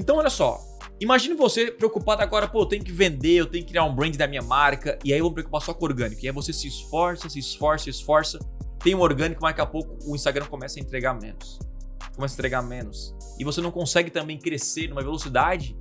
Então, olha só. Imagine você preocupado agora, pô, eu tenho que vender, eu tenho que criar um brand da minha marca, e aí eu vou me preocupar só com orgânico. E aí você se esforça, se esforça, se esforça, tem um orgânico, mas daqui a pouco o Instagram começa a entregar menos. Começa a entregar menos. E você não consegue também crescer numa velocidade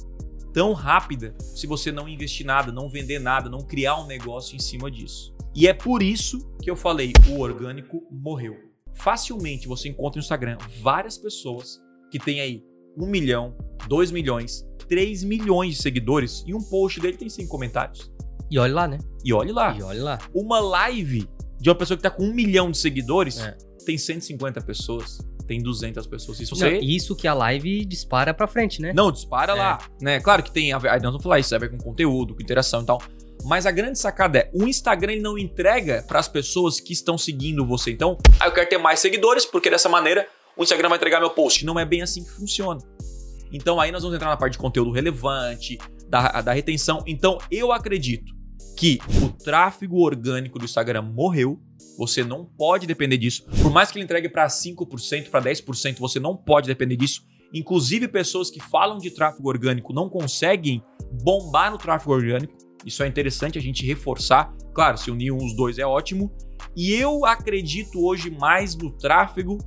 tão rápida se você não investir nada, não vender nada, não criar um negócio em cima disso. E é por isso que eu falei, o orgânico morreu. Facilmente você encontra no Instagram várias pessoas que têm aí um milhão, dois milhões, 3 milhões de seguidores e um post dele tem 5 comentários. E olhe lá, né? E olhe lá. E olhe lá. Uma live de uma pessoa que tá com um milhão de seguidores é. tem 150 pessoas. Tem 200 pessoas. Isso, você... Não, isso que a live dispara pra frente, né? Não, dispara é. lá. Né? Claro que tem. Aí nós vamos falar isso, a ver com conteúdo, com interação e tal. Mas a grande sacada é, o Instagram ele não entrega para as pessoas que estão seguindo você. Então, ah, eu quero ter mais seguidores, porque dessa maneira o Instagram vai entregar meu post. Não é bem assim que funciona. Então aí nós vamos entrar na parte de conteúdo relevante, da, da retenção. Então eu acredito que o tráfego orgânico do Instagram morreu. Você não pode depender disso. Por mais que ele entregue para 5%, para 10%, você não pode depender disso. Inclusive, pessoas que falam de tráfego orgânico não conseguem bombar no tráfego orgânico. Isso é interessante a gente reforçar. Claro, se unir uns dois é ótimo. E eu acredito hoje mais no tráfego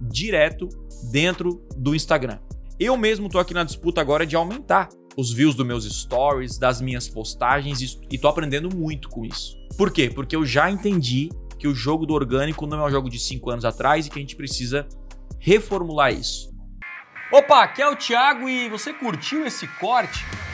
direto dentro do Instagram. Eu mesmo tô aqui na disputa agora de aumentar os views dos meus stories, das minhas postagens e tô aprendendo muito com isso. Por quê? Porque eu já entendi que o jogo do orgânico não é um jogo de 5 anos atrás e que a gente precisa reformular isso. Opa, aqui é o Thiago e você curtiu esse corte?